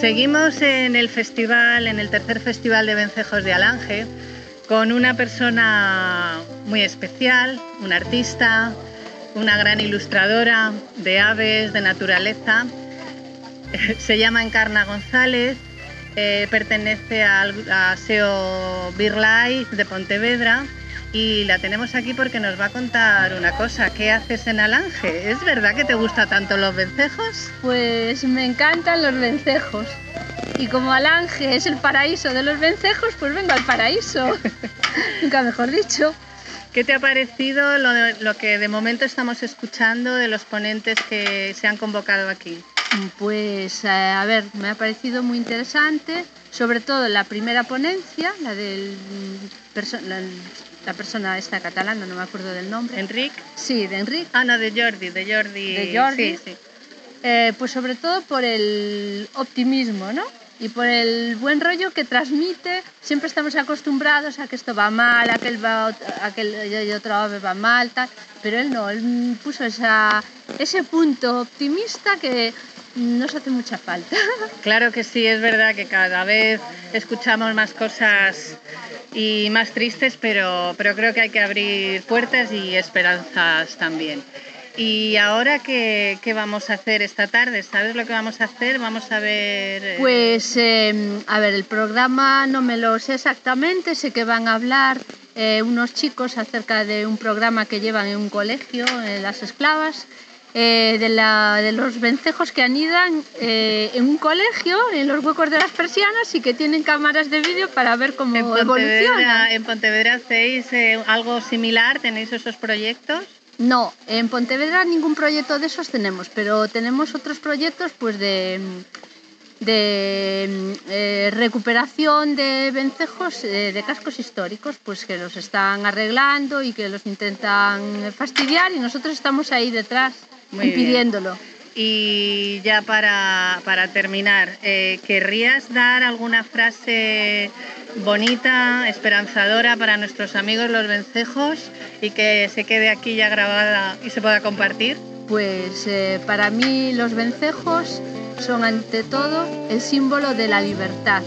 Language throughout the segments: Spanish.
Seguimos en el festival, en el tercer festival de vencejos de Alange, con una persona muy especial, un artista, una gran ilustradora de aves, de naturaleza. Se llama Encarna González, eh, pertenece al, a SEO Birlife de Pontevedra y la tenemos aquí porque nos va a contar una cosa. ¿Qué haces en Alange? ¿Es verdad que te gustan tanto los vencejos? Pues me encantan los vencejos. Y como Alange es el paraíso de los vencejos, pues vengo al paraíso. Nunca mejor dicho. ¿Qué te ha parecido lo, lo, que de momento estamos escuchando de los ponentes que se han convocado aquí? Pues eh, a ver, me ha parecido muy interesante, sobre todo la primera ponencia, la del perso la, la, persona esta catalana, no me acuerdo del nombre. ¿Enric? Sí, de Enric. Ah, no, de Jordi, de Jordi. De Jordi. Sí, sí. Eh, pues sobre todo por el optimismo, ¿no? Y por el buen rollo que transmite. Siempre estamos acostumbrados a que esto va mal, a que, él va, a que el otro ave va mal, tal. Pero él no, él puso esa, ese punto optimista que nos hace mucha falta. Claro que sí, es verdad que cada vez escuchamos más cosas y más tristes, pero, pero creo que hay que abrir puertas y esperanzas también. ¿Y ahora qué, qué, vamos a hacer esta tarde? ¿Sabes lo que vamos a hacer? Vamos a ver... Eh... Pues, eh, a ver, el programa no me lo sé exactamente, sé que van a hablar eh, unos chicos acerca de un programa que llevan en un colegio, Las Esclavas, eh, de, la, de, los vencejos que anidan eh, en un colegio, en los huecos de las persianas y que tienen cámaras de vídeo para ver cómo en evoluciona. ¿En Pontevedra hacéis eh, algo similar? ¿Tenéis esos proyectos? No, en Pontevedra ningún proyecto de esos tenemos, pero tenemos otros proyectos pues de, de eh, recuperación de vencejos eh, de cascos históricos, pues que los están arreglando y que los intentan fastidiar y nosotros estamos ahí detrás Muy impidiéndolo. Bien. Y ya para, para terminar, eh, ¿querrías dar alguna frase bonita, esperanzadora para nuestros amigos los vencejos y que se quede aquí ya grabada y se pueda compartir? Pues para mí los vencejos son ante todo el símbolo de la libertad,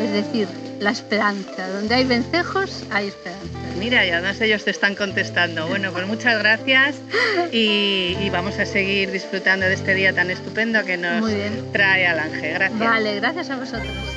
es decir, la esperanza. Donde hay vencejos, hay esperanza. Mira, y además ellos te están contestando. Bueno, pues muchas gracias y, y vamos a seguir disfrutando de este día tan estupendo que nos trae Alange. Gracias. Vale, gracias a vosotros.